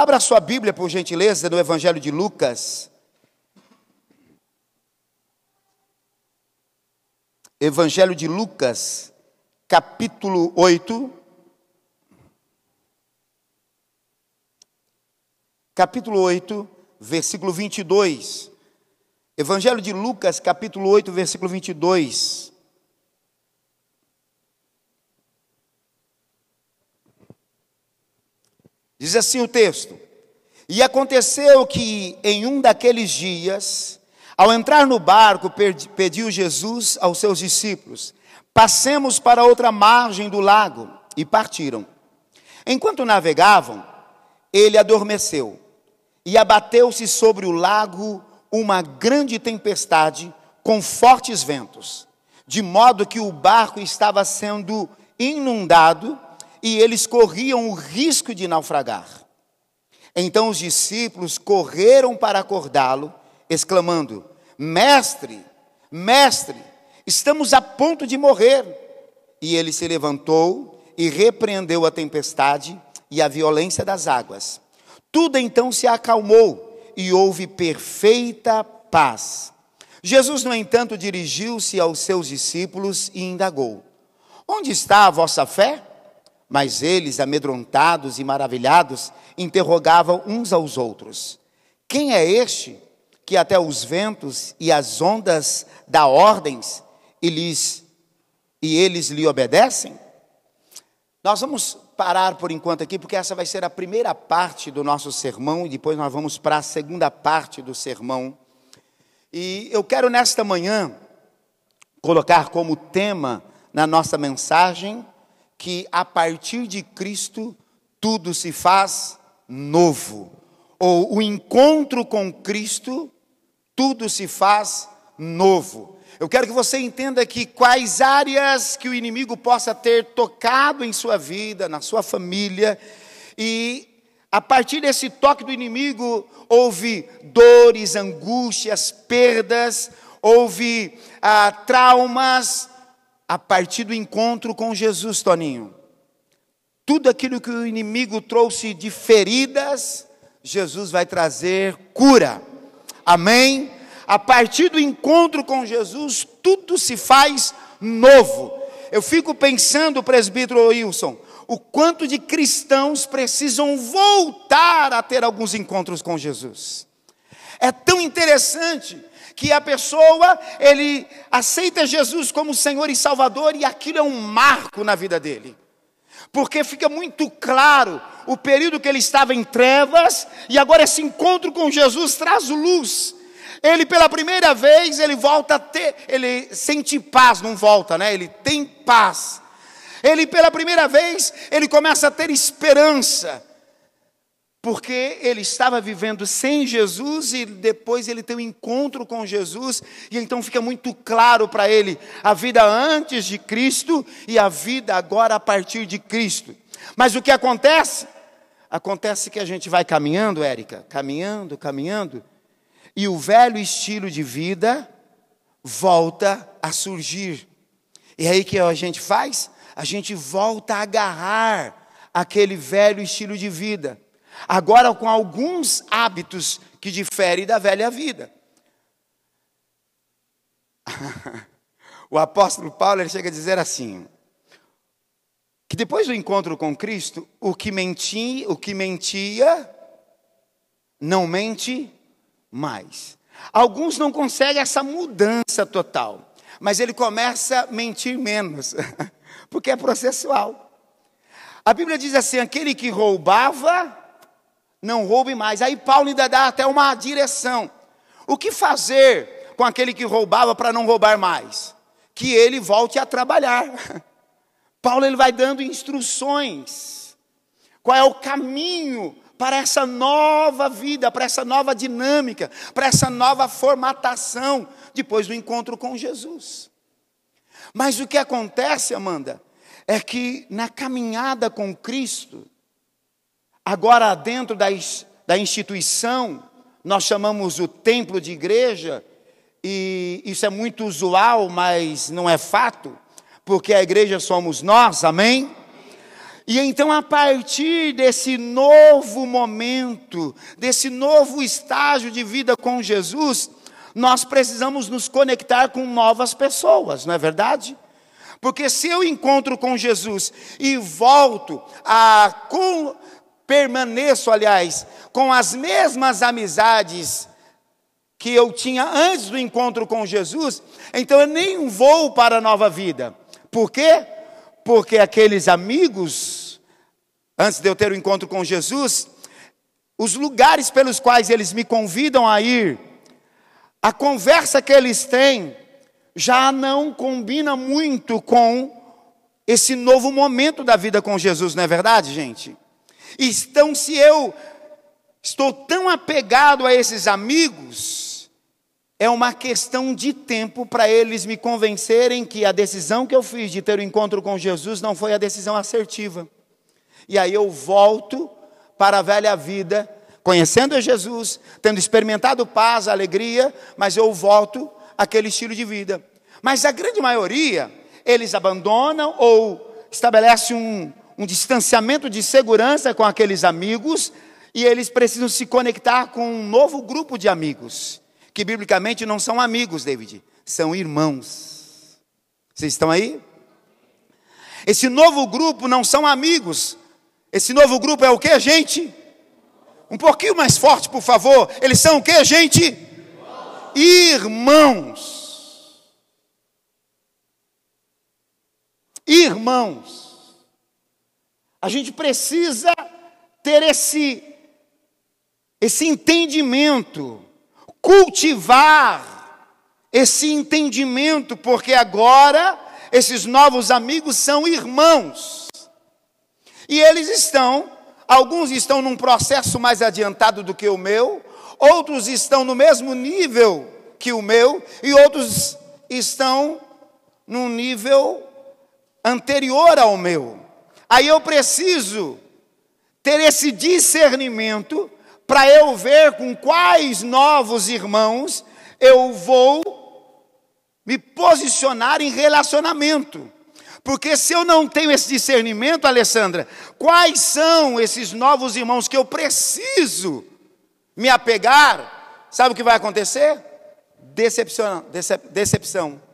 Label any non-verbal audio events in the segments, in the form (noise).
Abra sua Bíblia, por gentileza, no Evangelho de Lucas. Evangelho de Lucas, capítulo 8. Capítulo 8, versículo 22. Evangelho de Lucas, capítulo 8, versículo 22. Diz assim o texto: E aconteceu que em um daqueles dias, ao entrar no barco, pediu Jesus aos seus discípulos: Passemos para outra margem do lago. E partiram. Enquanto navegavam, ele adormeceu, e abateu-se sobre o lago uma grande tempestade com fortes ventos, de modo que o barco estava sendo inundado e eles corriam o risco de naufragar. Então os discípulos correram para acordá-lo, exclamando: Mestre, mestre, estamos a ponto de morrer. E ele se levantou e repreendeu a tempestade e a violência das águas. Tudo então se acalmou e houve perfeita paz. Jesus, no entanto, dirigiu-se aos seus discípulos e indagou: Onde está a vossa fé? Mas eles, amedrontados e maravilhados, interrogavam uns aos outros: Quem é este que até os ventos e as ondas dá ordens e, lhes, e eles lhe obedecem? Nós vamos parar por enquanto aqui, porque essa vai ser a primeira parte do nosso sermão, e depois nós vamos para a segunda parte do sermão. E eu quero nesta manhã colocar como tema na nossa mensagem que a partir de Cristo tudo se faz novo. Ou o encontro com Cristo, tudo se faz novo. Eu quero que você entenda que quais áreas que o inimigo possa ter tocado em sua vida, na sua família, e a partir desse toque do inimigo, houve dores, angústias, perdas, houve ah, traumas, a partir do encontro com Jesus, Toninho. Tudo aquilo que o inimigo trouxe de feridas, Jesus vai trazer cura. Amém? A partir do encontro com Jesus, tudo se faz novo. Eu fico pensando, presbítero Wilson, o quanto de cristãos precisam voltar a ter alguns encontros com Jesus. É tão interessante que a pessoa, ele aceita Jesus como Senhor e Salvador e aquilo é um marco na vida dele. Porque fica muito claro o período que ele estava em trevas e agora esse encontro com Jesus traz luz. Ele pela primeira vez, ele volta a ter, ele sente paz, não volta, né? Ele tem paz. Ele pela primeira vez, ele começa a ter esperança porque ele estava vivendo sem Jesus e depois ele tem um encontro com Jesus, e então fica muito claro para ele a vida antes de Cristo e a vida agora a partir de Cristo. Mas o que acontece? Acontece que a gente vai caminhando, Érica, caminhando, caminhando, e o velho estilo de vida volta a surgir. E aí que a gente faz? A gente volta a agarrar aquele velho estilo de vida agora com alguns hábitos que diferem da velha vida. (laughs) o apóstolo Paulo ele chega a dizer assim: que depois do encontro com Cristo, o que mentia, o que mentia não mente mais. Alguns não conseguem essa mudança total, mas ele começa a mentir menos, (laughs) porque é processual. A Bíblia diz assim: aquele que roubava, não roube mais. Aí Paulo ainda dá até uma direção. O que fazer com aquele que roubava para não roubar mais? Que ele volte a trabalhar. (laughs) Paulo ele vai dando instruções. Qual é o caminho para essa nova vida, para essa nova dinâmica, para essa nova formatação depois do encontro com Jesus. Mas o que acontece, Amanda, é que na caminhada com Cristo, Agora, dentro da, da instituição, nós chamamos o templo de igreja, e isso é muito usual, mas não é fato, porque a igreja somos nós, amém? E então, a partir desse novo momento, desse novo estágio de vida com Jesus, nós precisamos nos conectar com novas pessoas, não é verdade? Porque se eu encontro com Jesus e volto a permaneço, aliás, com as mesmas amizades que eu tinha antes do encontro com Jesus, então eu nem vou para a nova vida. Por quê? Porque aqueles amigos, antes de eu ter o encontro com Jesus, os lugares pelos quais eles me convidam a ir, a conversa que eles têm, já não combina muito com esse novo momento da vida com Jesus, não é verdade, gente? Então, se eu estou tão apegado a esses amigos, é uma questão de tempo para eles me convencerem que a decisão que eu fiz de ter o um encontro com Jesus não foi a decisão assertiva. E aí eu volto para a velha vida, conhecendo Jesus, tendo experimentado paz, alegria, mas eu volto àquele estilo de vida. Mas a grande maioria, eles abandonam ou estabelecem um, um distanciamento de segurança com aqueles amigos e eles precisam se conectar com um novo grupo de amigos que biblicamente não são amigos, David, são irmãos. Vocês estão aí? Esse novo grupo não são amigos. Esse novo grupo é o que, gente? Um pouquinho mais forte, por favor. Eles são o que, gente? Irmãos. Irmãos. A gente precisa ter esse esse entendimento cultivar esse entendimento, porque agora esses novos amigos são irmãos. E eles estão, alguns estão num processo mais adiantado do que o meu, outros estão no mesmo nível que o meu, e outros estão num nível anterior ao meu. Aí eu preciso ter esse discernimento para eu ver com quais novos irmãos eu vou me posicionar em relacionamento. Porque se eu não tenho esse discernimento, Alessandra, quais são esses novos irmãos que eu preciso me apegar? Sabe o que vai acontecer? Decepção, decep, decepção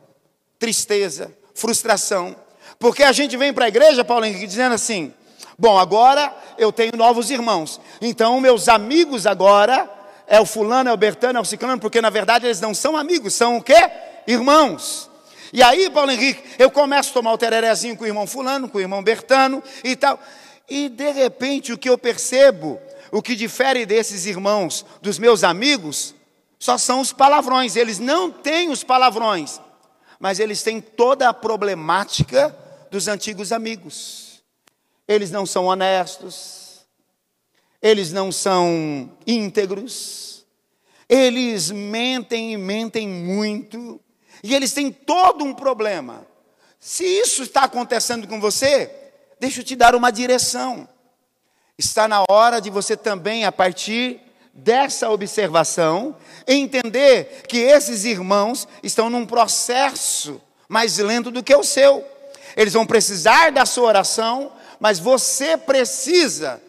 tristeza, frustração. Porque a gente vem para a igreja, Paulo Henrique, dizendo assim: Bom, agora eu tenho novos irmãos. Então, meus amigos agora é o fulano, é o bertano, é o ciclano, porque na verdade eles não são amigos, são o quê? Irmãos. E aí, Paulo Henrique, eu começo a tomar o tererezinho com o irmão fulano, com o irmão bertano e tal. E de repente o que eu percebo, o que difere desses irmãos, dos meus amigos, só são os palavrões. Eles não têm os palavrões, mas eles têm toda a problemática dos antigos amigos eles não são honestos, eles não são íntegros, eles mentem e mentem muito, e eles têm todo um problema. Se isso está acontecendo com você, deixa eu te dar uma direção. Está na hora de você também, a partir dessa observação, entender que esses irmãos estão num processo mais lento do que o seu. Eles vão precisar da sua oração, mas você precisa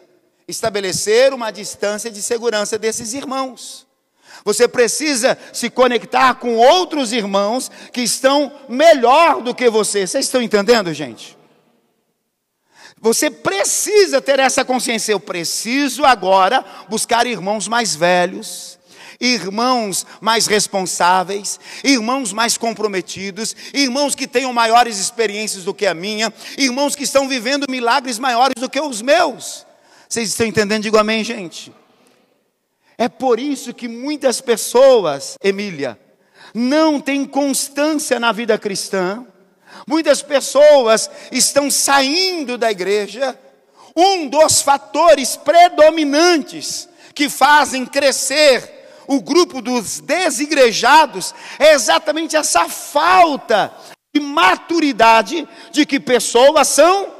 estabelecer uma distância de segurança desses irmãos. Você precisa se conectar com outros irmãos que estão melhor do que você. Vocês estão entendendo, gente? Você precisa ter essa consciência. Eu preciso agora buscar irmãos mais velhos, irmãos mais responsáveis, irmãos mais comprometidos, irmãos que tenham maiores experiências do que a minha, irmãos que estão vivendo milagres maiores do que os meus. Vocês estão entendendo? Digo amém, gente. É por isso que muitas pessoas, Emília, não têm constância na vida cristã. Muitas pessoas estão saindo da igreja. Um dos fatores predominantes que fazem crescer o grupo dos desigrejados é exatamente essa falta de maturidade de que pessoas são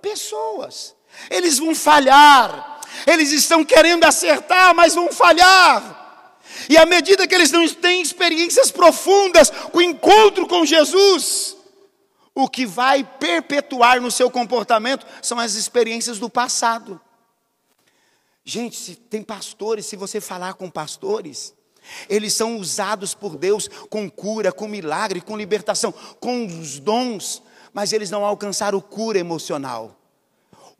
pessoas. Eles vão falhar, eles estão querendo acertar, mas vão falhar. E à medida que eles não têm experiências profundas com o encontro com Jesus, O que vai perpetuar no seu comportamento são as experiências do passado. Gente, se tem pastores, se você falar com pastores, eles são usados por Deus com cura, com milagre, com libertação, com os dons, mas eles não alcançaram cura emocional.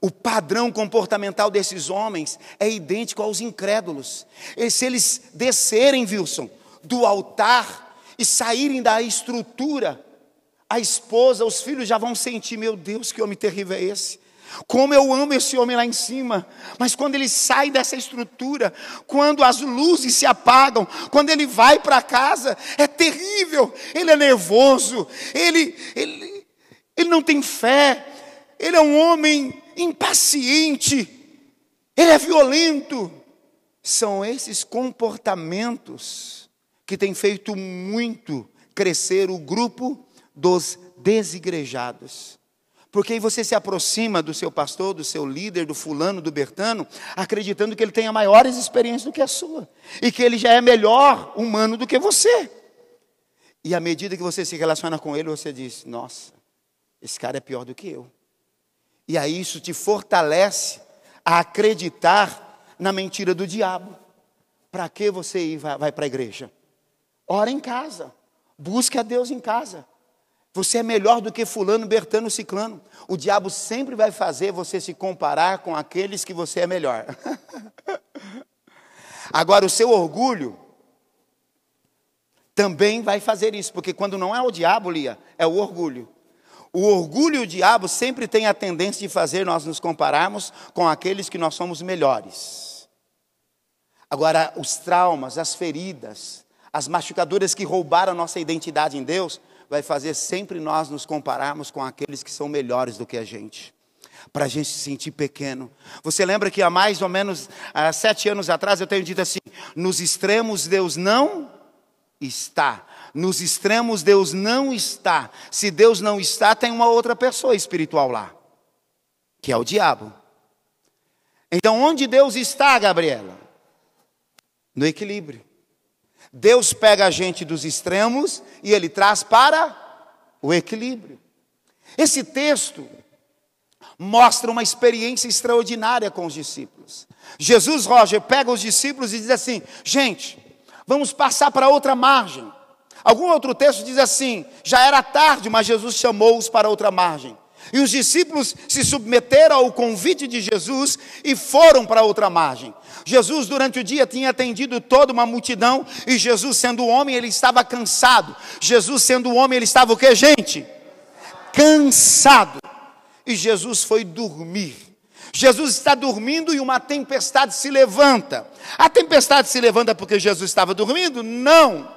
O padrão comportamental desses homens é idêntico aos incrédulos. E se eles descerem, Wilson, do altar e saírem da estrutura, a esposa, os filhos já vão sentir: meu Deus, que homem terrível é esse? Como eu amo esse homem lá em cima, mas quando ele sai dessa estrutura, quando as luzes se apagam, quando ele vai para casa, é terrível. Ele é nervoso, ele, ele, ele não tem fé, ele é um homem impaciente, ele é violento. São esses comportamentos que têm feito muito crescer o grupo dos desigrejados. Porque aí você se aproxima do seu pastor, do seu líder, do fulano, do Bertano, acreditando que ele tenha maiores experiências do que a sua. E que ele já é melhor humano do que você. E à medida que você se relaciona com ele, você diz: Nossa, esse cara é pior do que eu. E aí isso te fortalece a acreditar na mentira do diabo. Para que você ir, vai, vai para a igreja? Ora em casa. Busque a Deus em casa. Você é melhor do que fulano, bertano, ciclano. O diabo sempre vai fazer você se comparar com aqueles que você é melhor. (laughs) Agora, o seu orgulho também vai fazer isso, porque quando não é o diabo, Lia, é o orgulho. O orgulho e o diabo sempre tem a tendência de fazer nós nos compararmos com aqueles que nós somos melhores. Agora, os traumas, as feridas, as machucaduras que roubaram a nossa identidade em Deus, vai fazer sempre nós nos compararmos com aqueles que são melhores do que a gente. Para a gente se sentir pequeno. Você lembra que há mais ou menos há sete anos atrás eu tenho dito assim: nos extremos Deus não está. Nos extremos Deus não está. Se Deus não está, tem uma outra pessoa espiritual lá, que é o diabo. Então, onde Deus está, Gabriela? No equilíbrio. Deus pega a gente dos extremos e ele traz para o equilíbrio. Esse texto mostra uma experiência extraordinária com os discípulos. Jesus, Roger, pega os discípulos e diz assim: gente, vamos passar para outra margem. Algum outro texto diz assim: já era tarde, mas Jesus chamou-os para outra margem. E os discípulos se submeteram ao convite de Jesus e foram para outra margem. Jesus, durante o dia, tinha atendido toda uma multidão, e Jesus, sendo homem, ele estava cansado. Jesus, sendo homem, ele estava o que, gente? Cansado. E Jesus foi dormir. Jesus está dormindo e uma tempestade se levanta. A tempestade se levanta porque Jesus estava dormindo? Não.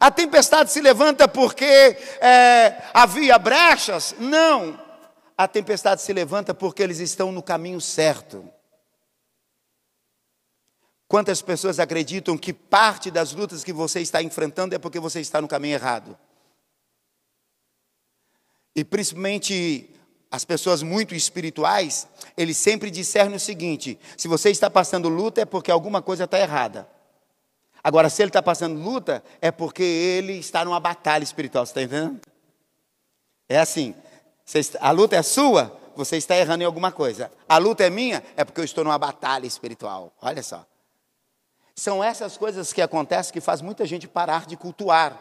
A tempestade se levanta porque é, havia brechas? Não. A tempestade se levanta porque eles estão no caminho certo. Quantas pessoas acreditam que parte das lutas que você está enfrentando é porque você está no caminho errado? E principalmente as pessoas muito espirituais, eles sempre discernem o seguinte: se você está passando luta é porque alguma coisa está errada. Agora, se ele está passando luta, é porque ele está numa batalha espiritual. Você está entendendo? É assim: a luta é sua, você está errando em alguma coisa. A luta é minha, é porque eu estou numa batalha espiritual. Olha só. São essas coisas que acontecem que faz muita gente parar de cultuar.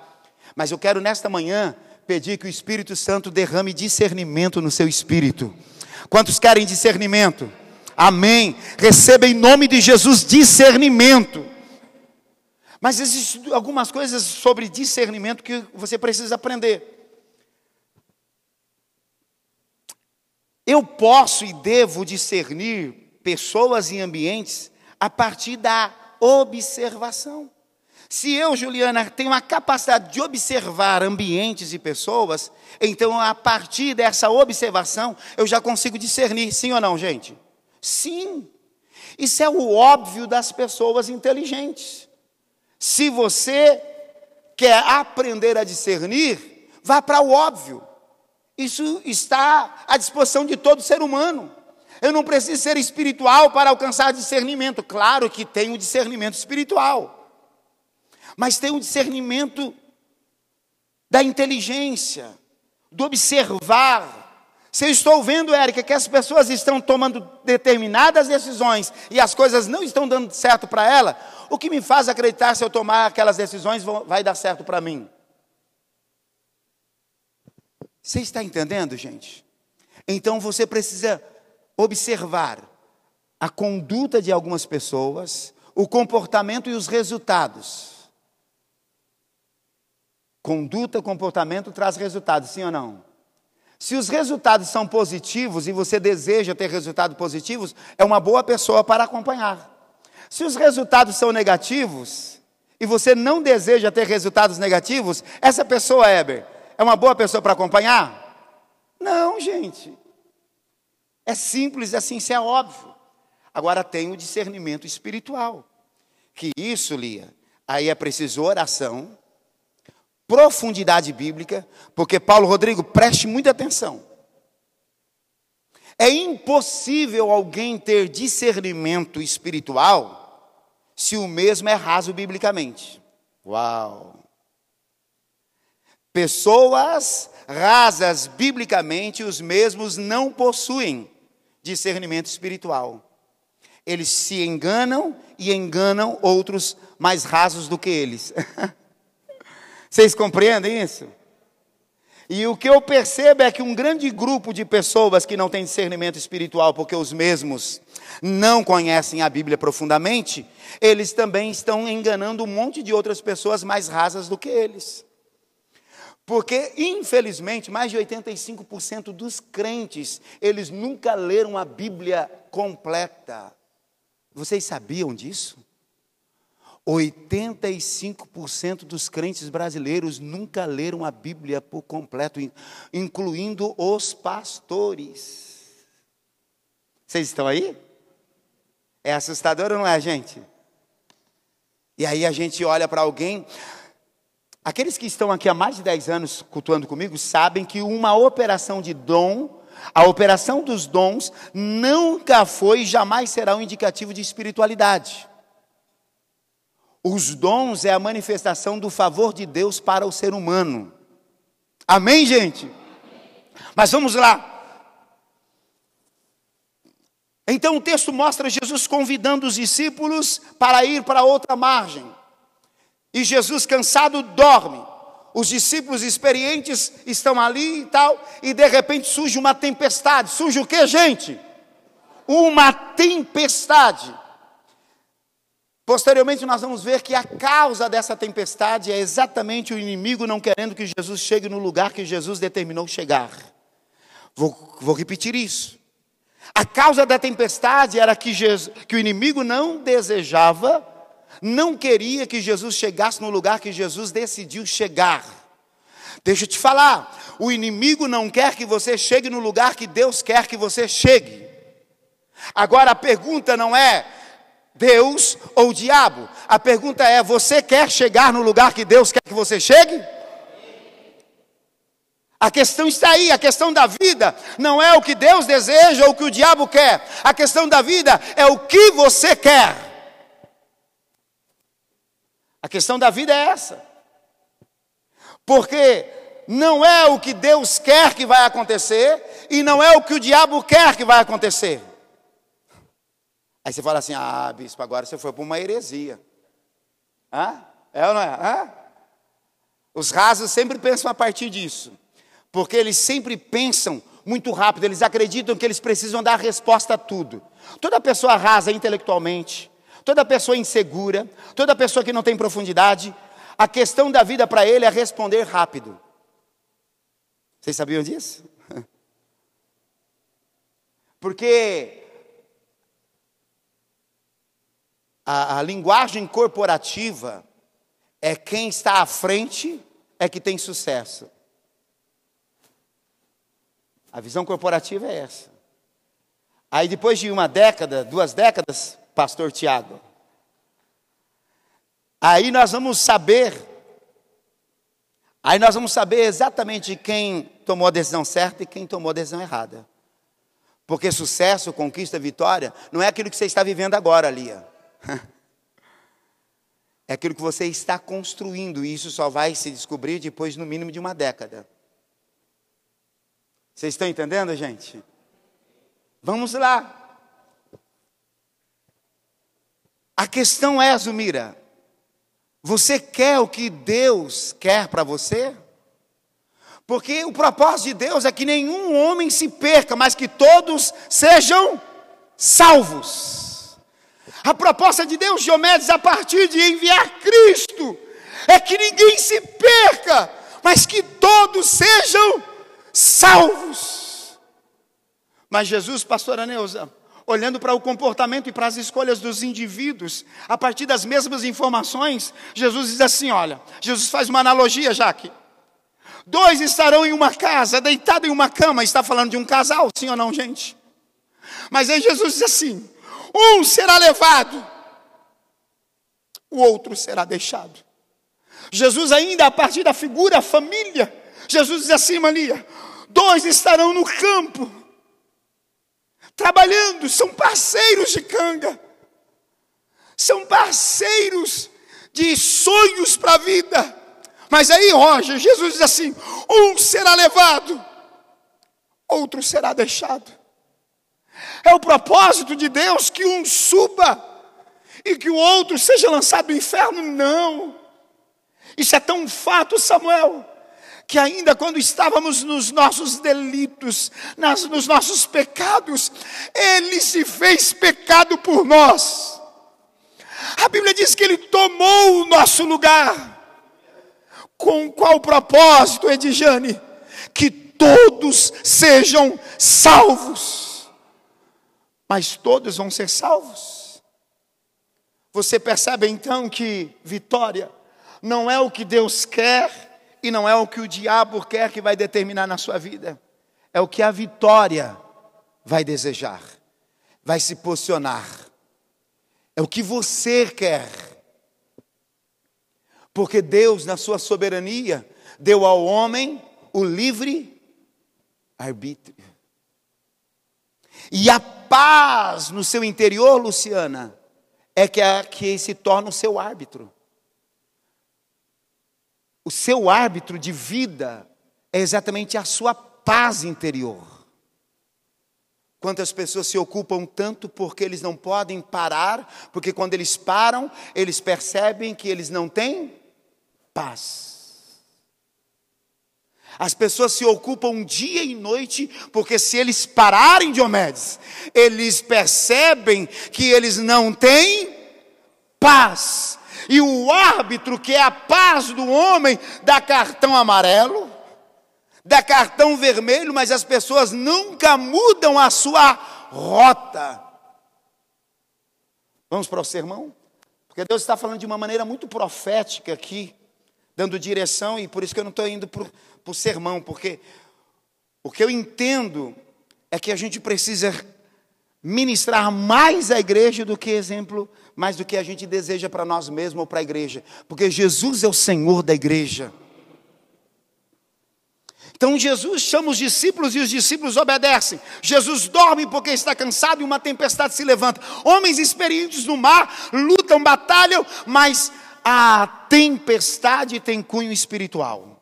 Mas eu quero nesta manhã pedir que o Espírito Santo derrame discernimento no seu espírito. Quantos querem discernimento? Amém. Receba em nome de Jesus discernimento. Mas existem algumas coisas sobre discernimento que você precisa aprender. Eu posso e devo discernir pessoas e ambientes a partir da observação. Se eu, Juliana, tenho a capacidade de observar ambientes e pessoas, então a partir dessa observação eu já consigo discernir, sim ou não, gente? Sim. Isso é o óbvio das pessoas inteligentes. Se você quer aprender a discernir, vá para o óbvio. Isso está à disposição de todo ser humano. Eu não preciso ser espiritual para alcançar discernimento. Claro que tem o discernimento espiritual, mas tem o discernimento da inteligência, do observar. Se eu estou vendo, Érica, que as pessoas estão tomando determinadas decisões e as coisas não estão dando certo para ela, o que me faz acreditar se eu tomar aquelas decisões vai dar certo para mim? Você está entendendo, gente? Então você precisa observar a conduta de algumas pessoas, o comportamento e os resultados. Conduta, comportamento traz resultados, sim ou não? Se os resultados são positivos e você deseja ter resultados positivos, é uma boa pessoa para acompanhar. Se os resultados são negativos e você não deseja ter resultados negativos, essa pessoa, Heber, é uma boa pessoa para acompanhar? Não, gente. É simples assim, isso é óbvio. Agora tem o discernimento espiritual. Que isso, Lia, aí é preciso oração, profundidade bíblica, porque Paulo Rodrigo, preste muita atenção. É impossível alguém ter discernimento espiritual se o mesmo é raso biblicamente. Uau! Pessoas rasas biblicamente, os mesmos não possuem discernimento espiritual. Eles se enganam e enganam outros mais rasos do que eles. (laughs) Vocês compreendem isso? E o que eu percebo é que um grande grupo de pessoas que não tem discernimento espiritual, porque os mesmos não conhecem a Bíblia profundamente, eles também estão enganando um monte de outras pessoas mais rasas do que eles. Porque, infelizmente, mais de 85% dos crentes, eles nunca leram a Bíblia completa. Vocês sabiam disso? 85% dos crentes brasileiros nunca leram a Bíblia por completo, incluindo os pastores. Vocês estão aí? É assustador ou não é, gente? E aí a gente olha para alguém, Aqueles que estão aqui há mais de 10 anos cultuando comigo sabem que uma operação de dom, a operação dos dons, nunca foi e jamais será um indicativo de espiritualidade. Os dons é a manifestação do favor de Deus para o ser humano. Amém, gente? Mas vamos lá. Então o texto mostra Jesus convidando os discípulos para ir para outra margem. E Jesus, cansado, dorme. Os discípulos experientes estão ali e tal, e de repente surge uma tempestade. Surge o que, gente? Uma tempestade. Posteriormente, nós vamos ver que a causa dessa tempestade é exatamente o inimigo não querendo que Jesus chegue no lugar que Jesus determinou chegar. Vou, vou repetir isso. A causa da tempestade era que, Jesus, que o inimigo não desejava não queria que Jesus chegasse no lugar que Jesus decidiu chegar. Deixa eu te falar, o inimigo não quer que você chegue no lugar que Deus quer que você chegue. Agora a pergunta não é Deus ou o diabo, a pergunta é: você quer chegar no lugar que Deus quer que você chegue? A questão está aí, a questão da vida não é o que Deus deseja ou o que o diabo quer, a questão da vida é o que você quer. A questão da vida é essa. Porque não é o que Deus quer que vai acontecer e não é o que o diabo quer que vai acontecer. Aí você fala assim: ah, bispo, agora você foi para uma heresia. Hã? É ou não é? Hã? Os rasos sempre pensam a partir disso, porque eles sempre pensam muito rápido, eles acreditam que eles precisam dar resposta a tudo. Toda pessoa rasa intelectualmente, toda pessoa insegura, toda pessoa que não tem profundidade, a questão da vida para ele é responder rápido. Vocês sabiam disso? (laughs) Porque a, a, linguagem corporativa é quem está à frente é que tem sucesso. A visão corporativa é essa. Aí depois de uma década, duas décadas, pastor Tiago. Aí nós vamos saber, aí nós vamos saber exatamente quem tomou a decisão certa e quem tomou a decisão errada. Porque sucesso, conquista, vitória, não é aquilo que você está vivendo agora, Lia. (laughs) É aquilo que você está construindo, e isso só vai se descobrir depois, no mínimo, de uma década. Vocês estão entendendo, gente? Vamos lá. A questão é, Zumira, você quer o que Deus quer para você? Porque o propósito de Deus é que nenhum homem se perca, mas que todos sejam salvos. A proposta de Deus, Diomedes, a partir de enviar Cristo, é que ninguém se perca, mas que todos sejam salvos. Mas Jesus, pastora Neuza, olhando para o comportamento e para as escolhas dos indivíduos, a partir das mesmas informações, Jesus diz assim: olha, Jesus faz uma analogia, Jaque. Dois estarão em uma casa, deitados em uma cama, está falando de um casal, sim ou não, gente? Mas aí Jesus diz assim: um será levado, o outro será deixado. Jesus, ainda a partir da figura família, Jesus diz assim, Maria: dois estarão no campo, trabalhando, são parceiros de canga, são parceiros de sonhos para a vida. Mas aí, Roger, Jesus diz assim: um será levado, outro será deixado. É o propósito de Deus que um suba e que o outro seja lançado no inferno? Não. Isso é tão fato, Samuel, que ainda quando estávamos nos nossos delitos, nas, nos nossos pecados, Ele se fez pecado por nós. A Bíblia diz que Ele tomou o nosso lugar. Com qual propósito, Edjane? Que todos sejam salvos. Mas todos vão ser salvos. Você percebe então que vitória não é o que Deus quer, e não é o que o diabo quer que vai determinar na sua vida, é o que a vitória vai desejar, vai se posicionar, é o que você quer. Porque Deus, na sua soberania, deu ao homem o livre arbítrio. E a paz no seu interior, Luciana, é que, é que se torna o seu árbitro o seu árbitro de vida é exatamente a sua paz interior. Quantas pessoas se ocupam tanto porque eles não podem parar, porque quando eles param, eles percebem que eles não têm paz. As pessoas se ocupam dia e noite, porque se eles pararem, Diomedes, eles percebem que eles não têm paz e o árbitro, que é a paz do homem, dá cartão amarelo, dá cartão vermelho, mas as pessoas nunca mudam a sua rota. Vamos para o sermão? Porque Deus está falando de uma maneira muito profética aqui, dando direção, e por isso que eu não estou indo para o sermão, porque o que eu entendo é que a gente precisa ministrar mais a igreja do que exemplo mais do que a gente deseja para nós mesmos ou para a igreja, porque Jesus é o Senhor da igreja. Então Jesus chama os discípulos e os discípulos obedecem. Jesus dorme porque está cansado e uma tempestade se levanta. Homens experientes no mar lutam, batalham, mas a tempestade tem cunho espiritual.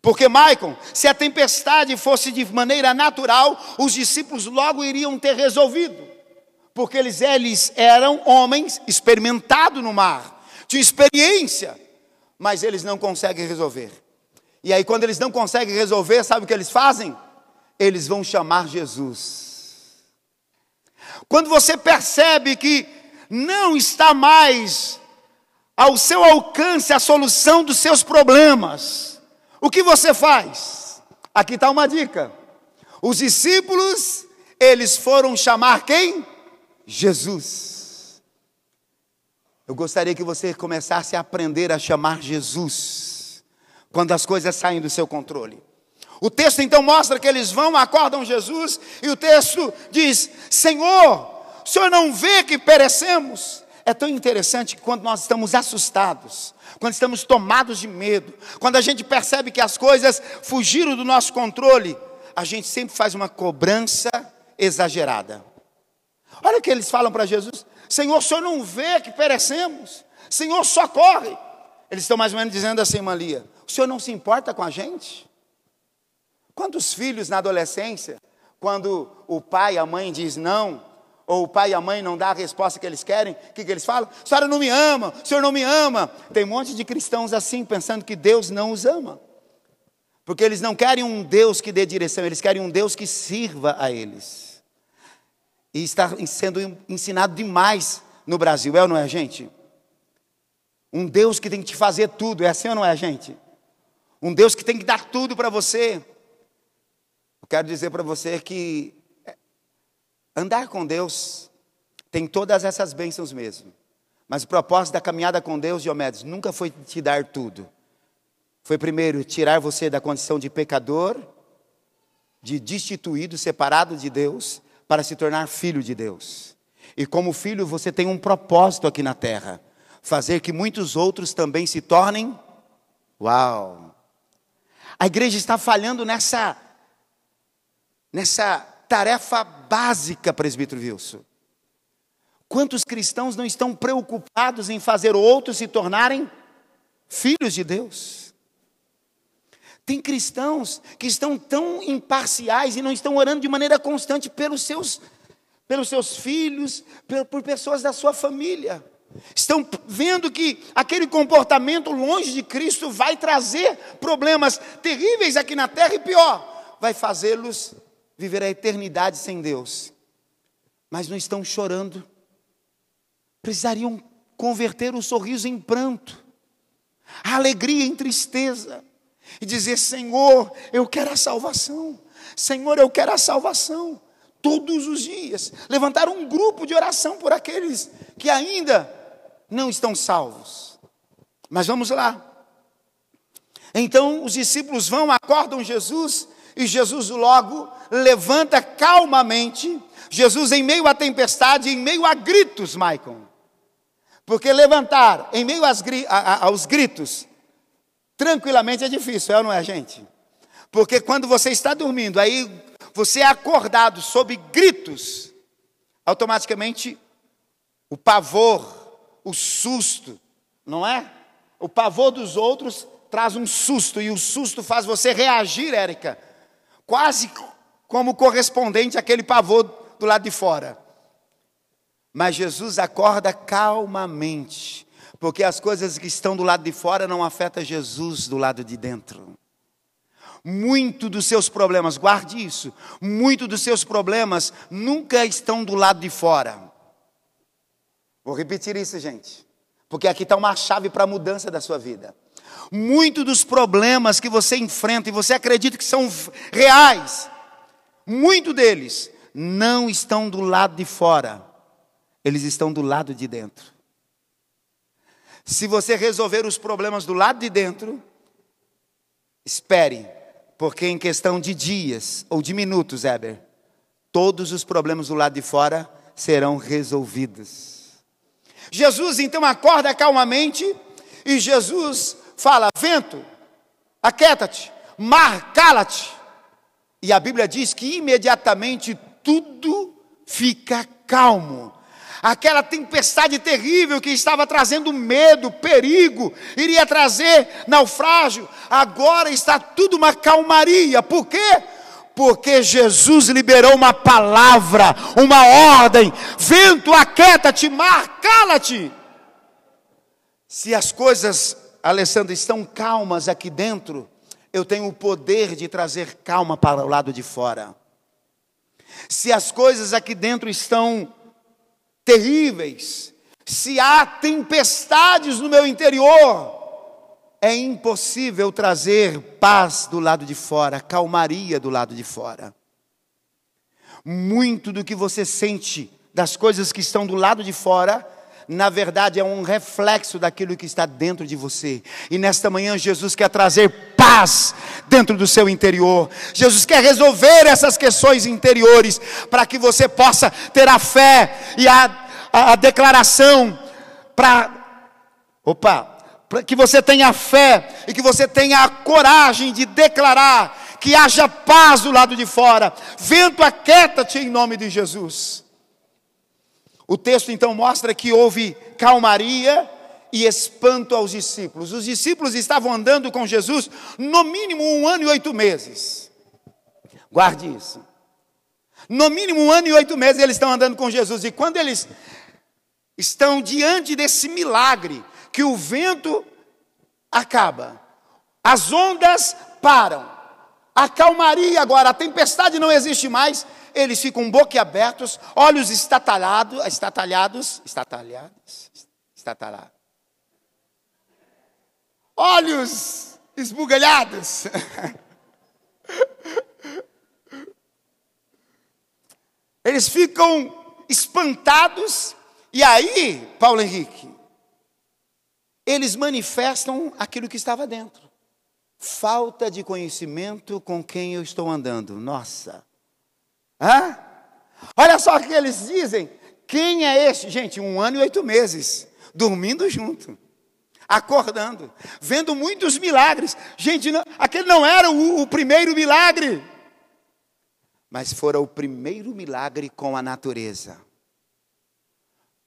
Porque, Maicon, se a tempestade fosse de maneira natural, os discípulos logo iriam ter resolvido porque eles, eles eram homens experimentados no mar, tinham experiência, mas eles não conseguem resolver. E aí, quando eles não conseguem resolver, sabe o que eles fazem? Eles vão chamar Jesus. Quando você percebe que não está mais ao seu alcance a solução dos seus problemas, o que você faz? Aqui está uma dica. Os discípulos, eles foram chamar quem? Jesus. Eu gostaria que você começasse a aprender a chamar Jesus quando as coisas saem do seu controle. O texto então mostra que eles vão, acordam Jesus, e o texto diz: Senhor, o senhor não vê que perecemos? É tão interessante que quando nós estamos assustados, quando estamos tomados de medo, quando a gente percebe que as coisas fugiram do nosso controle, a gente sempre faz uma cobrança exagerada. Olha o que eles falam para Jesus: Senhor, senhor não vê que perecemos? Senhor, socorre. Eles estão mais ou menos dizendo assim, Malia: O senhor não se importa com a gente? Quantos filhos na adolescência, quando o pai a mãe diz não, ou o pai e a mãe não dá a resposta que eles querem, o que, que eles falam? A senhora não me ama, o senhor não me ama. Tem um monte de cristãos assim, pensando que Deus não os ama. Porque eles não querem um Deus que dê direção, eles querem um Deus que sirva a eles. E está sendo ensinado demais no Brasil, é ou não é, gente? Um Deus que tem que te fazer tudo, é assim ou não é, gente? Um Deus que tem que dar tudo para você. Eu quero dizer para você que andar com Deus tem todas essas bênçãos mesmo. Mas o propósito da caminhada com Deus, Diomedes, nunca foi te dar tudo. Foi primeiro tirar você da condição de pecador, de destituído, separado de Deus, para se tornar filho de Deus. E como filho, você tem um propósito aqui na terra: fazer que muitos outros também se tornem. Uau! A igreja está falhando nessa, nessa tarefa básica, presbítero Wilson. Quantos cristãos não estão preocupados em fazer outros se tornarem filhos de Deus? Tem cristãos que estão tão imparciais e não estão orando de maneira constante pelos seus, pelos seus filhos, por, pessoas da sua família. Estão vendo que aquele comportamento longe de Cristo vai trazer problemas terríveis aqui na terra e pior, vai fazê-los viver a eternidade sem Deus. Mas não estão chorando. Precisariam converter o sorriso em pranto, a alegria em tristeza e dizer: Senhor, eu quero a salvação. Senhor, eu quero a salvação. Todos os dias. Levantar um grupo de oração por aqueles que ainda não estão salvos. Mas vamos lá. Então os discípulos vão, acordam Jesus, e Jesus logo levanta calmamente. Jesus, em meio à tempestade, em meio a gritos, Michael. Porque levantar em meio aos gritos tranquilamente é difícil, é ou não é, gente? Porque quando você está dormindo, aí você é acordado sob gritos, automaticamente o pavor, o susto, não é? O pavor dos outros traz um susto, e o susto faz você reagir, Érica, quase como correspondente àquele pavor do lado de fora. Mas Jesus acorda calmamente, porque as coisas que estão do lado de fora não afetam Jesus do lado de dentro. Muito dos seus problemas, guarde isso, muito dos seus problemas nunca estão do lado de fora. Vou repetir isso, gente, porque aqui está uma chave para a mudança da sua vida. Muito dos problemas que você enfrenta e você acredita que são reais, muito deles não estão do lado de fora, eles estão do lado de dentro. Se você resolver os problemas do lado de dentro, espere, porque em questão de dias ou de minutos, Eber, todos os problemas do lado de fora serão resolvidos. Jesus então acorda calmamente e Jesus fala: Vento, aquieta-te, mar, cala-te. E a Bíblia diz que imediatamente tudo fica calmo aquela tempestade terrível que estava trazendo medo, perigo, iria trazer naufrágio, agora está tudo uma calmaria. Por quê? Porque Jesus liberou uma palavra, uma ordem: vento, aquieta-te, mar, cala-te. Se as coisas, Alessandro, estão calmas aqui dentro, eu tenho o poder de trazer calma para o lado de fora. Se as coisas aqui dentro estão terríveis, se há tempestades no meu interior, é impossível trazer paz do lado de fora, calmaria do lado de fora. Muito do que você sente das coisas que estão do lado de fora, na verdade é um reflexo daquilo que está dentro de você. E nesta manhã Jesus quer trazer paz dentro do seu interior. Jesus quer resolver essas questões interiores para que você possa ter a fé e a, a, a declaração para opa, para que você tenha fé e que você tenha a coragem de declarar que haja paz do lado de fora. Vento aquieta-te em nome de Jesus. O texto então mostra que houve calmaria e espanto aos discípulos. Os discípulos estavam andando com Jesus no mínimo um ano e oito meses. Guarde isso. No mínimo um ano e oito meses eles estão andando com Jesus. E quando eles estão diante desse milagre, que o vento acaba, as ondas param, a calmaria agora, a tempestade não existe mais, eles ficam boquiabertos, olhos estatalhados, estatalhados, estatalhados, estatalhados. Olhos esbugalhados. Eles ficam espantados, e aí, Paulo Henrique, eles manifestam aquilo que estava dentro. Falta de conhecimento com quem eu estou andando. Nossa. Hã? Olha só o que eles dizem. Quem é este? Gente, um ano e oito meses, dormindo junto, acordando, vendo muitos milagres. Gente, não, aquele não era o, o primeiro milagre, mas fora o primeiro milagre com a natureza,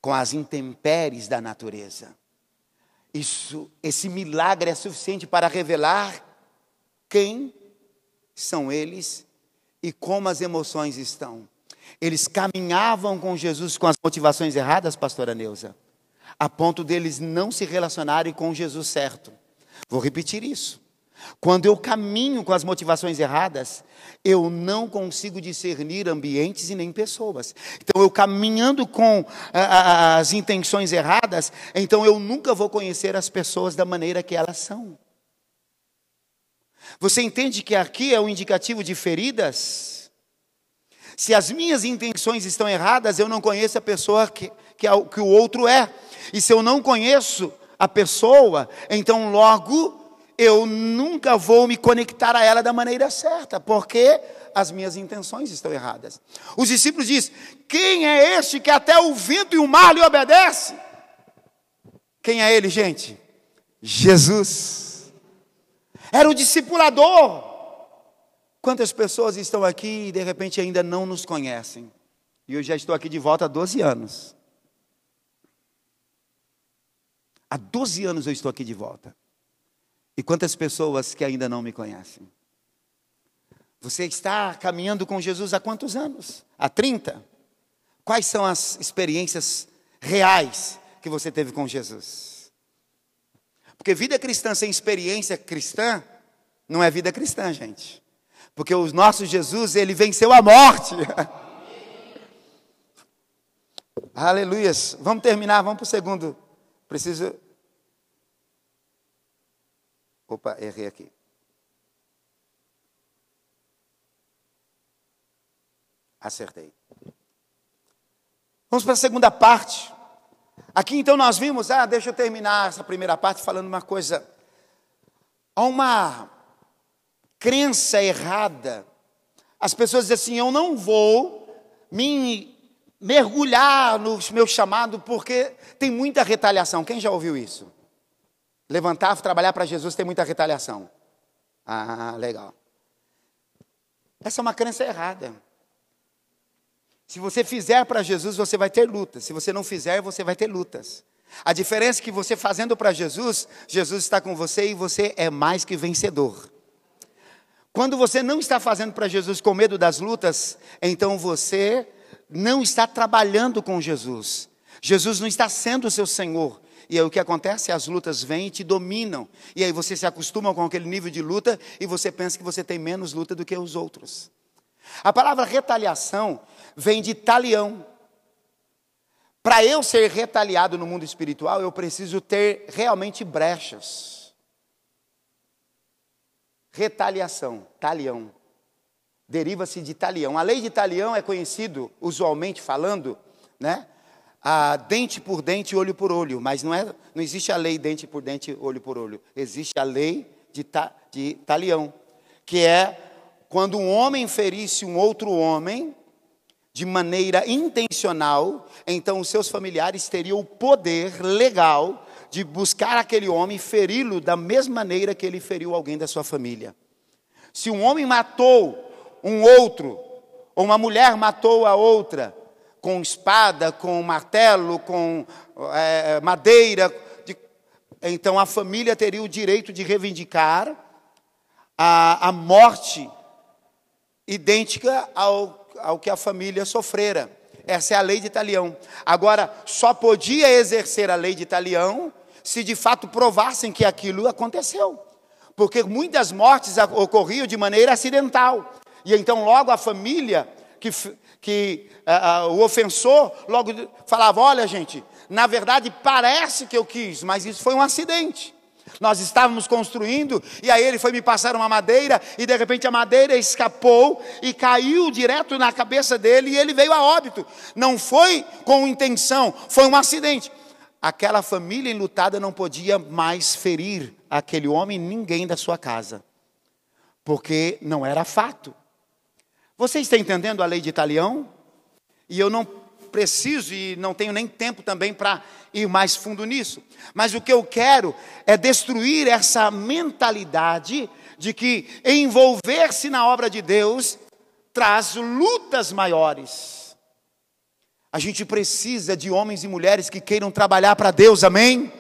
com as intempéries da natureza. Isso, esse milagre é suficiente para revelar quem são eles e como as emoções estão. Eles caminhavam com Jesus com as motivações erradas, pastora Neuza, a ponto deles não se relacionarem com Jesus certo. Vou repetir isso. Quando eu caminho com as motivações erradas, eu não consigo discernir ambientes e nem pessoas. Então, eu caminhando com as intenções erradas, então eu nunca vou conhecer as pessoas da maneira que elas são. Você entende que aqui é um indicativo de feridas? Se as minhas intenções estão erradas, eu não conheço a pessoa que, que, que o outro é. E se eu não conheço a pessoa, então logo eu nunca vou me conectar a ela da maneira certa, porque as minhas intenções estão erradas. Os discípulos dizem: Quem é este que até o vento e o mar lhe obedece? Quem é ele, gente? Jesus. Era o discipulador. Quantas pessoas estão aqui e de repente ainda não nos conhecem? E eu já estou aqui de volta há 12 anos. Há 12 anos eu estou aqui de volta. E quantas pessoas que ainda não me conhecem? Você está caminhando com Jesus há quantos anos? Há 30? Quais são as experiências reais que você teve com Jesus? Porque vida cristã sem experiência cristã não é vida cristã, gente. Porque o nosso Jesus, ele venceu a morte. (laughs) Aleluias. Vamos terminar, vamos para o segundo. Preciso Opa, errei aqui. Acertei. Vamos para a segunda parte. Aqui então nós vimos, ah, deixa eu terminar essa primeira parte falando uma coisa. Há uma crença errada. As pessoas dizem assim: eu não vou me mergulhar no meu chamado porque tem muita retaliação. Quem já ouviu isso? Levantar, trabalhar para Jesus tem muita retaliação. Ah, legal. Essa é uma crença errada. Se você fizer para Jesus, você vai ter lutas. Se você não fizer, você vai ter lutas. A diferença é que você fazendo para Jesus, Jesus está com você e você é mais que vencedor. Quando você não está fazendo para Jesus com medo das lutas, então você não está trabalhando com Jesus. Jesus não está sendo o seu Senhor. E aí o que acontece? As lutas vêm e te dominam. E aí você se acostuma com aquele nível de luta e você pensa que você tem menos luta do que os outros. A palavra retaliação vem de talião. Para eu ser retaliado no mundo espiritual, eu preciso ter realmente brechas. Retaliação, talião. Deriva-se de talião. A lei de talião é conhecido, usualmente falando, né? a dente por dente, olho por olho, mas não, é, não existe a lei dente por dente, olho por olho. Existe a lei de, ta, de talião, que é quando um homem ferisse um outro homem de maneira intencional, então os seus familiares teriam o poder legal de buscar aquele homem e feri-lo da mesma maneira que ele feriu alguém da sua família. Se um homem matou um outro, ou uma mulher matou a outra, com espada, com martelo, com é, madeira. De, então a família teria o direito de reivindicar a, a morte idêntica ao, ao que a família sofrera. Essa é a lei de Italião. Agora, só podia exercer a lei de Italião se de fato provassem que aquilo aconteceu. Porque muitas mortes ocorriam de maneira acidental. E então, logo a família que, que uh, uh, o ofensor logo falava: Olha, gente, na verdade parece que eu quis, mas isso foi um acidente. Nós estávamos construindo e aí ele foi me passar uma madeira e de repente a madeira escapou e caiu direto na cabeça dele e ele veio a óbito. Não foi com intenção, foi um acidente. Aquela família enlutada não podia mais ferir aquele homem, ninguém da sua casa, porque não era fato. Você está entendendo a lei de Italião? E eu não preciso e não tenho nem tempo também para ir mais fundo nisso. Mas o que eu quero é destruir essa mentalidade de que envolver-se na obra de Deus traz lutas maiores. A gente precisa de homens e mulheres que queiram trabalhar para Deus, amém?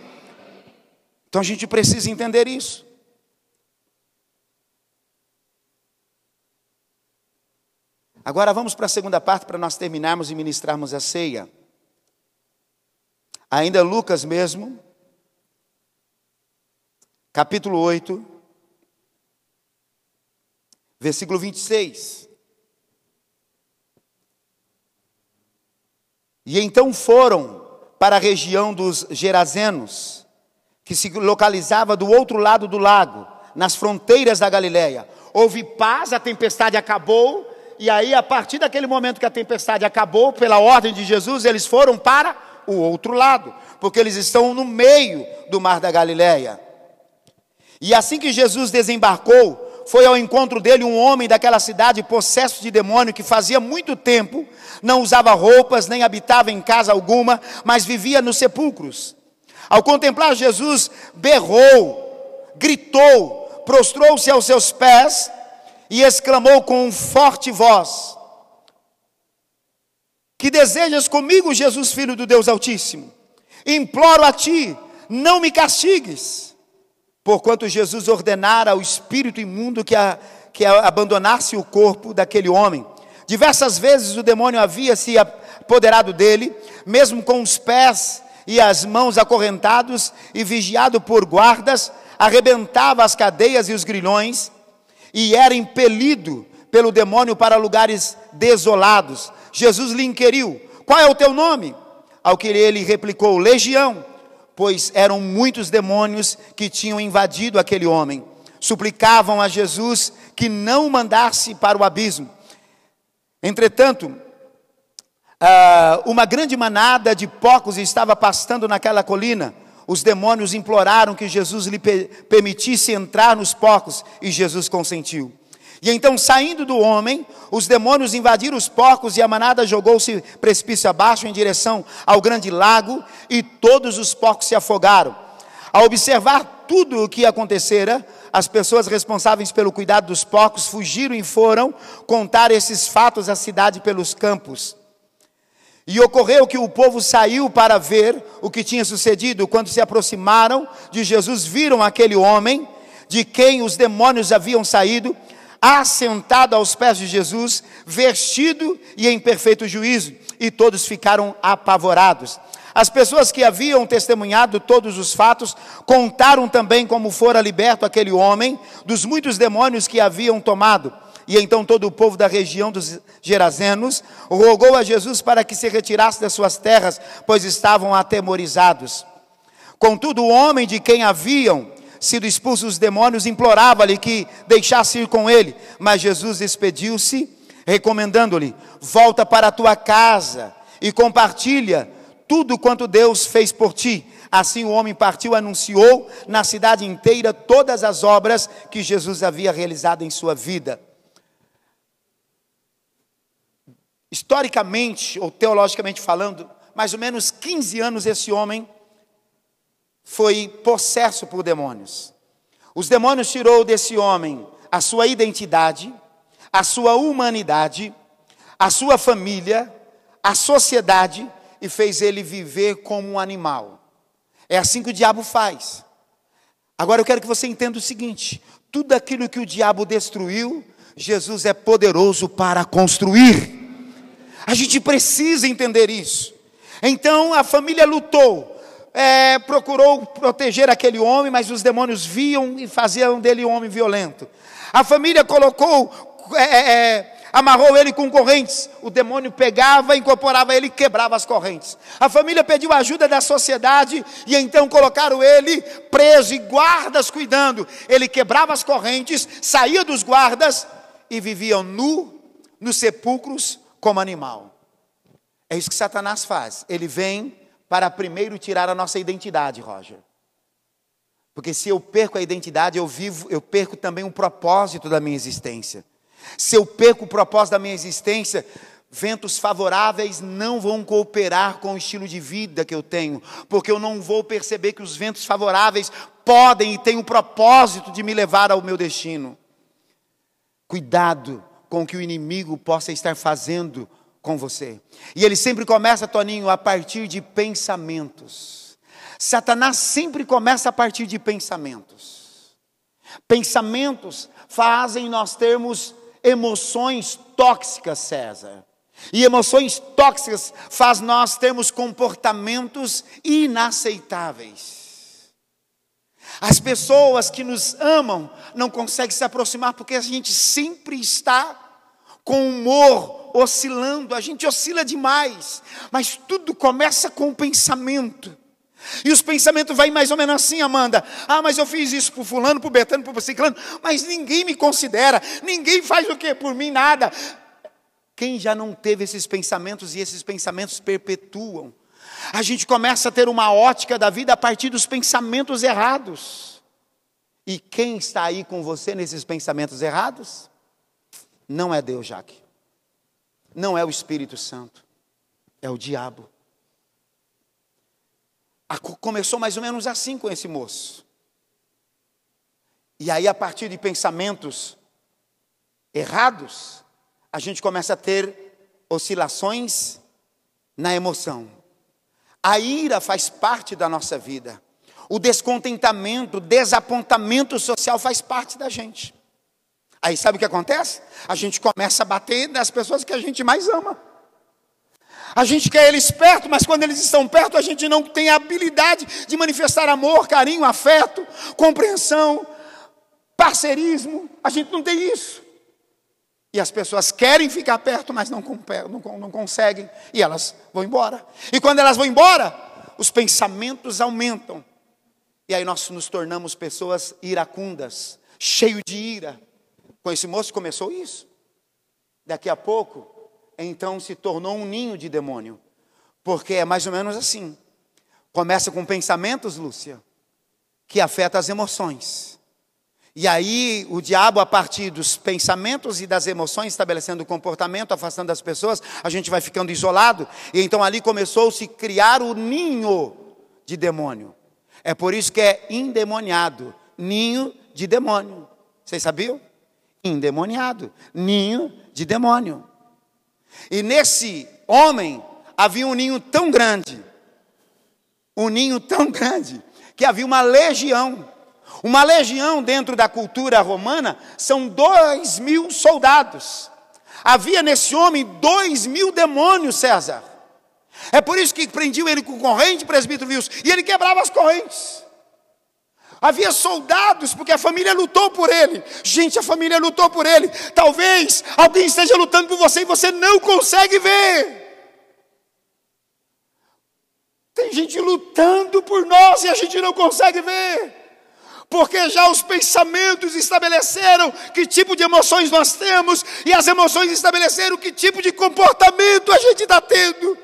Então a gente precisa entender isso. Agora vamos para a segunda parte para nós terminarmos e ministrarmos a ceia. Ainda Lucas mesmo, capítulo 8, versículo 26. E então foram para a região dos Gerazenos, que se localizava do outro lado do lago, nas fronteiras da Galiléia. Houve paz, a tempestade acabou, e aí, a partir daquele momento que a tempestade acabou, pela ordem de Jesus, eles foram para o outro lado, porque eles estão no meio do mar da Galileia. E assim que Jesus desembarcou, foi ao encontro dele um homem daquela cidade possesso de demônio que fazia muito tempo não usava roupas, nem habitava em casa alguma, mas vivia nos sepulcros. Ao contemplar Jesus, berrou, gritou, prostrou-se aos seus pés e exclamou com forte voz: Que desejas comigo, Jesus, filho do Deus Altíssimo? Imploro a ti, não me castigues. Porquanto Jesus ordenara ao espírito imundo que, a, que abandonasse o corpo daquele homem. Diversas vezes o demônio havia se apoderado dele, mesmo com os pés e as mãos acorrentados e vigiado por guardas, arrebentava as cadeias e os grilhões e era impelido pelo demônio para lugares desolados. Jesus lhe inquiriu: Qual é o teu nome? Ao que ele replicou: Legião, pois eram muitos demônios que tinham invadido aquele homem. Suplicavam a Jesus que não mandasse para o abismo. Entretanto, uma grande manada de porcos estava pastando naquela colina os demônios imploraram que Jesus lhe permitisse entrar nos porcos e Jesus consentiu. E então, saindo do homem, os demônios invadiram os porcos e a manada jogou-se precipício abaixo em direção ao grande lago e todos os porcos se afogaram. Ao observar tudo o que acontecera, as pessoas responsáveis pelo cuidado dos porcos fugiram e foram contar esses fatos à cidade pelos campos. E ocorreu que o povo saiu para ver o que tinha sucedido. Quando se aproximaram de Jesus, viram aquele homem, de quem os demônios haviam saído, assentado aos pés de Jesus, vestido e em perfeito juízo. E todos ficaram apavorados. As pessoas que haviam testemunhado todos os fatos contaram também como fora liberto aquele homem dos muitos demônios que haviam tomado. E então todo o povo da região dos Gerazenos rogou a Jesus para que se retirasse das suas terras, pois estavam atemorizados. Contudo, o homem de quem haviam sido expulsos os demônios implorava-lhe que deixasse ir com ele, mas Jesus despediu-se, recomendando-lhe: Volta para a tua casa e compartilha tudo quanto Deus fez por ti. Assim o homem partiu anunciou na cidade inteira todas as obras que Jesus havia realizado em sua vida. Historicamente ou teologicamente falando, mais ou menos 15 anos esse homem foi possesso por demônios. Os demônios tirou desse homem a sua identidade, a sua humanidade, a sua família, a sociedade e fez ele viver como um animal. É assim que o diabo faz. Agora eu quero que você entenda o seguinte: tudo aquilo que o diabo destruiu, Jesus é poderoso para construir. A gente precisa entender isso. Então a família lutou, é, procurou proteger aquele homem, mas os demônios viam e faziam dele um homem violento. A família colocou, é, é, é amarrou ele com correntes. O demônio pegava, incorporava ele e quebrava as correntes. A família pediu ajuda da sociedade e então colocaram ele preso e guardas cuidando. Ele quebrava as correntes, saía dos guardas e vivia nu nos sepulcros como animal. É isso que Satanás faz. Ele vem para primeiro tirar a nossa identidade, Roger. Porque se eu perco a identidade, eu vivo, eu perco também o propósito da minha existência. Se eu perco o propósito da minha existência, ventos favoráveis não vão cooperar com o estilo de vida que eu tenho, porque eu não vou perceber que os ventos favoráveis podem e têm o propósito de me levar ao meu destino. Cuidado com o que o inimigo possa estar fazendo com você. E ele sempre começa, Toninho, a partir de pensamentos. Satanás sempre começa a partir de pensamentos. Pensamentos fazem nós termos emoções tóxicas, César. E emoções tóxicas faz nós termos comportamentos inaceitáveis. As pessoas que nos amam não conseguem se aproximar porque a gente sempre está com humor oscilando, a gente oscila demais, mas tudo começa com o pensamento. E os pensamentos vão mais ou menos assim, Amanda. Ah, mas eu fiz isso para fulano, para Betano, para ciclano, mas ninguém me considera, ninguém faz o que por mim, nada. Quem já não teve esses pensamentos e esses pensamentos perpetuam? A gente começa a ter uma ótica da vida a partir dos pensamentos errados. E quem está aí com você nesses pensamentos errados? Não é Deus, Jaque. Não é o Espírito Santo. É o diabo. Começou mais ou menos assim com esse moço. E aí, a partir de pensamentos errados, a gente começa a ter oscilações na emoção. A ira faz parte da nossa vida. O descontentamento, o desapontamento social faz parte da gente. Aí sabe o que acontece? A gente começa a bater nas pessoas que a gente mais ama. A gente quer eles perto, mas quando eles estão perto, a gente não tem a habilidade de manifestar amor, carinho, afeto, compreensão, parceirismo. A gente não tem isso. E as pessoas querem ficar perto, mas não, não, não conseguem. E elas vão embora. E quando elas vão embora, os pensamentos aumentam. E aí nós nos tornamos pessoas iracundas, cheios de ira. Com esse moço começou isso. Daqui a pouco, então se tornou um ninho de demônio. Porque é mais ou menos assim. Começa com pensamentos, Lúcia, que afetam as emoções. E aí o diabo, a partir dos pensamentos e das emoções, estabelecendo o comportamento, afastando as pessoas, a gente vai ficando isolado. E então ali começou-se a criar o ninho de demônio. É por isso que é endemoniado, ninho de demônio. Vocês sabiam? Endemoniado, ninho de demônio. E nesse homem havia um ninho tão grande, um ninho tão grande, que havia uma legião. Uma legião dentro da cultura romana são dois mil soldados. Havia nesse homem dois mil demônios, César. É por isso que prendiam ele com corrente, presbítero Wilson, e ele quebrava as correntes. Havia soldados, porque a família lutou por ele. Gente, a família lutou por ele. Talvez alguém esteja lutando por você e você não consegue ver. Tem gente lutando por nós e a gente não consegue ver. Porque já os pensamentos estabeleceram que tipo de emoções nós temos, e as emoções estabeleceram que tipo de comportamento a gente está tendo.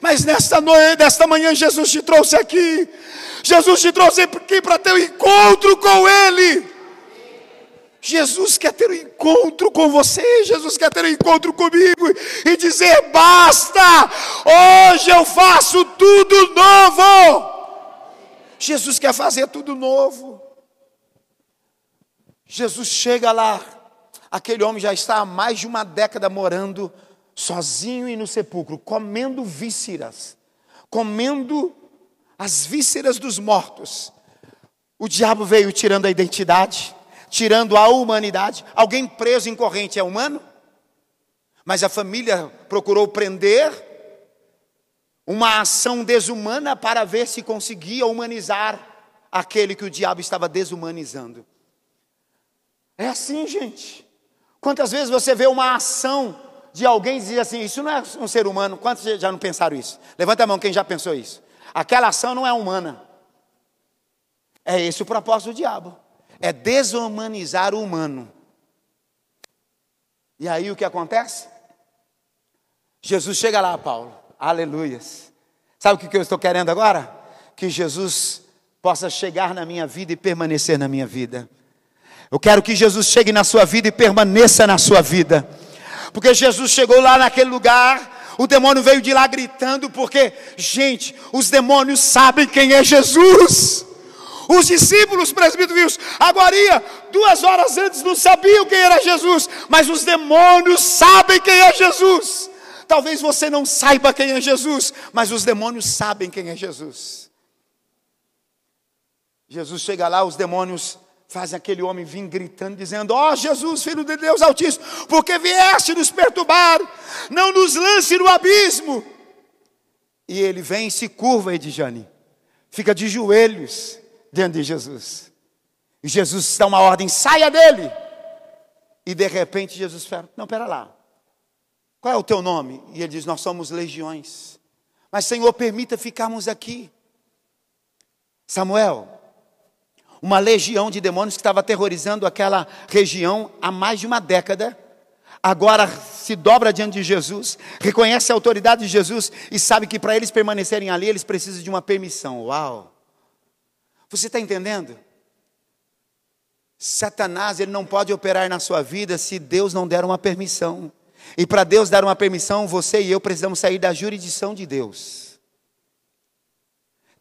Mas nesta noite, nesta manhã, Jesus te trouxe aqui Jesus te trouxe aqui para ter um encontro com Ele. Jesus quer ter um encontro com você, Jesus quer ter um encontro comigo e dizer: basta, hoje eu faço tudo novo. Jesus quer fazer tudo novo. Jesus chega lá, aquele homem já está há mais de uma década morando sozinho e no sepulcro, comendo vísceras, comendo as vísceras dos mortos. O diabo veio tirando a identidade, tirando a humanidade. Alguém preso em corrente é humano? Mas a família procurou prender uma ação desumana para ver se conseguia humanizar aquele que o diabo estava desumanizando. É assim, gente. Quantas vezes você vê uma ação de alguém e diz assim: Isso não é um ser humano? Quantos já não pensaram isso? Levanta a mão quem já pensou isso. Aquela ação não é humana. É esse o propósito do diabo: é desumanizar o humano. E aí o que acontece? Jesus chega lá, Paulo. Aleluias. Sabe o que eu estou querendo agora? Que Jesus possa chegar na minha vida e permanecer na minha vida. Eu quero que Jesus chegue na sua vida e permaneça na sua vida. Porque Jesus chegou lá naquele lugar, o demônio veio de lá gritando, porque, gente, os demônios sabem quem é Jesus. Os discípulos presbíteros, agora, duas horas antes, não sabiam quem era Jesus, mas os demônios sabem quem é Jesus. Talvez você não saiba quem é Jesus, mas os demônios sabem quem é Jesus. Jesus chega lá, os demônios fazem aquele homem vir gritando, dizendo: Ó oh, Jesus, filho de Deus Altíssimo, porque vieste nos perturbar, não nos lance no abismo. E ele vem e se curva, Edjane, fica de joelhos diante de Jesus. E Jesus dá uma ordem: saia dele. E de repente Jesus fala: Não, pera lá. Qual é o teu nome? E ele diz: Nós somos legiões. Mas, Senhor, permita ficarmos aqui. Samuel, uma legião de demônios que estava aterrorizando aquela região há mais de uma década, agora se dobra diante de Jesus, reconhece a autoridade de Jesus e sabe que para eles permanecerem ali, eles precisam de uma permissão. Uau! Você está entendendo? Satanás, ele não pode operar na sua vida se Deus não der uma permissão. E para Deus dar uma permissão, você e eu precisamos sair da jurisdição de Deus.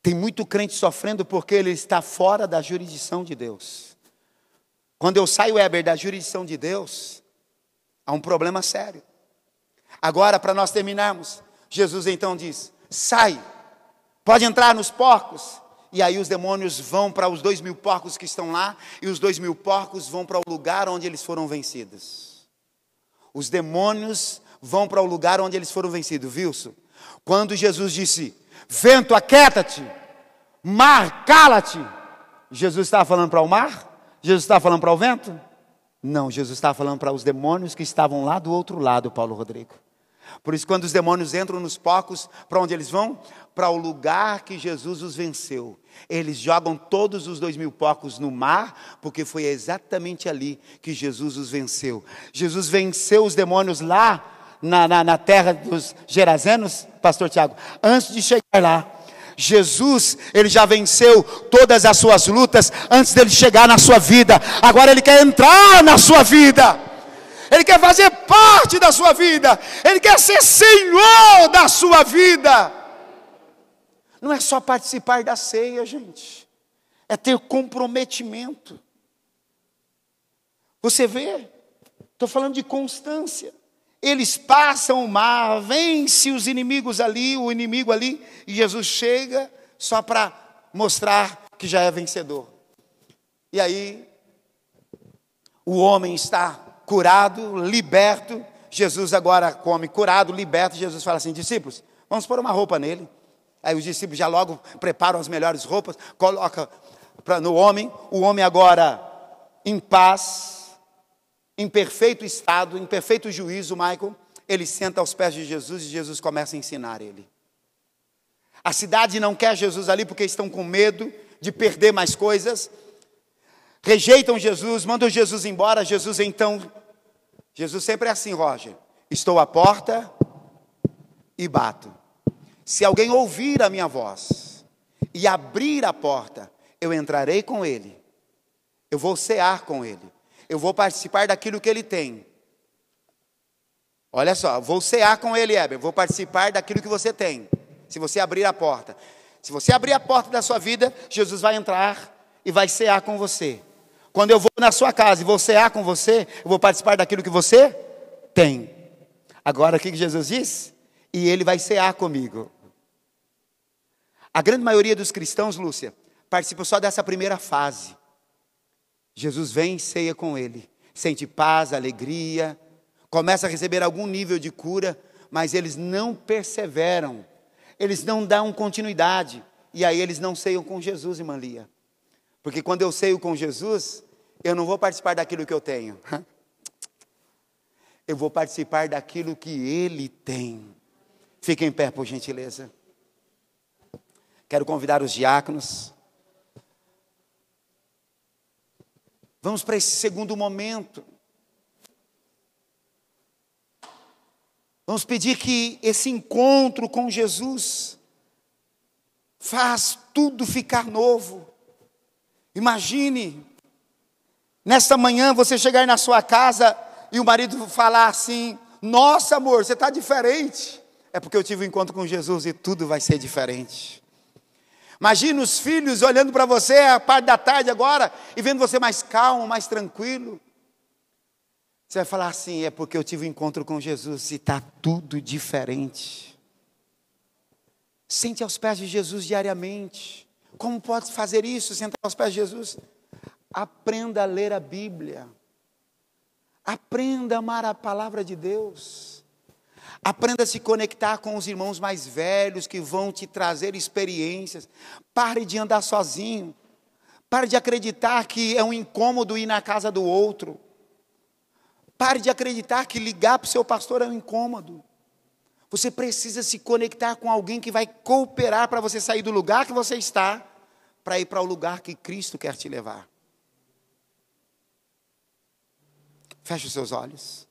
Tem muito crente sofrendo porque ele está fora da jurisdição de Deus. Quando eu saio, Weber, da jurisdição de Deus, há um problema sério. Agora, para nós terminarmos, Jesus então diz: sai, pode entrar nos porcos. E aí os demônios vão para os dois mil porcos que estão lá, e os dois mil porcos vão para o lugar onde eles foram vencidos. Os demônios vão para o lugar onde eles foram vencidos, Wilson. Quando Jesus disse: Vento, aquieta-te, mar, cala-te. Jesus estava falando para o mar? Jesus estava falando para o vento? Não, Jesus estava falando para os demônios que estavam lá do outro lado, Paulo Rodrigo. Por isso, quando os demônios entram nos porcos, para onde eles vão? Para o lugar que Jesus os venceu. Eles jogam todos os dois mil porcos no mar, porque foi exatamente ali que Jesus os venceu. Jesus venceu os demônios lá na, na, na terra dos Gerazenos, pastor Tiago, antes de chegar lá. Jesus, ele já venceu todas as suas lutas antes dele chegar na sua vida. Agora ele quer entrar na sua vida. Ele quer fazer parte da sua vida. Ele quer ser senhor da sua vida. Não é só participar da ceia, gente. É ter comprometimento. Você vê? Estou falando de constância. Eles passam o mar, vence os inimigos ali, o inimigo ali, e Jesus chega só para mostrar que já é vencedor. E aí, o homem está curado, liberto. Jesus agora come curado, liberto. Jesus fala assim: discípulos, vamos pôr uma roupa nele. Aí os discípulos já logo preparam as melhores roupas, coloca no homem, o homem agora em paz, em perfeito estado, em perfeito juízo, Michael, ele senta aos pés de Jesus e Jesus começa a ensinar ele. A cidade não quer Jesus ali porque estão com medo de perder mais coisas, rejeitam Jesus, mandam Jesus embora. Jesus então, Jesus sempre é assim, Roger: estou à porta e bato. Se alguém ouvir a minha voz e abrir a porta, eu entrarei com ele, eu vou cear com ele, eu vou participar daquilo que ele tem. Olha só, vou cear com ele, Heber, vou participar daquilo que você tem, se você abrir a porta. Se você abrir a porta da sua vida, Jesus vai entrar e vai cear com você. Quando eu vou na sua casa e vou cear com você, eu vou participar daquilo que você tem. Agora, o que Jesus diz? E ele vai cear comigo. A grande maioria dos cristãos, Lúcia, participa só dessa primeira fase. Jesus vem e ceia com ele, sente paz, alegria, começa a receber algum nível de cura, mas eles não perseveram, eles não dão continuidade, e aí eles não ceiam com Jesus, irmã Lia. Porque quando eu ceio com Jesus, eu não vou participar daquilo que eu tenho, (laughs) eu vou participar daquilo que Ele tem. Fiquem em pé, por gentileza. Quero convidar os diáconos. Vamos para esse segundo momento. Vamos pedir que esse encontro com Jesus faz tudo ficar novo. Imagine, nesta manhã você chegar na sua casa e o marido falar assim: Nossa, amor, você está diferente. É porque eu tive um encontro com Jesus e tudo vai ser diferente. Imagina os filhos olhando para você a parte da tarde agora e vendo você mais calmo, mais tranquilo. Você vai falar assim: é porque eu tive um encontro com Jesus e está tudo diferente. Sente aos pés de Jesus diariamente. Como pode fazer isso? Sentar aos pés de Jesus? Aprenda a ler a Bíblia. Aprenda a amar a palavra de Deus. Aprenda a se conectar com os irmãos mais velhos que vão te trazer experiências. Pare de andar sozinho. Pare de acreditar que é um incômodo ir na casa do outro. Pare de acreditar que ligar para o seu pastor é um incômodo. Você precisa se conectar com alguém que vai cooperar para você sair do lugar que você está, para ir para o lugar que Cristo quer te levar. Feche os seus olhos.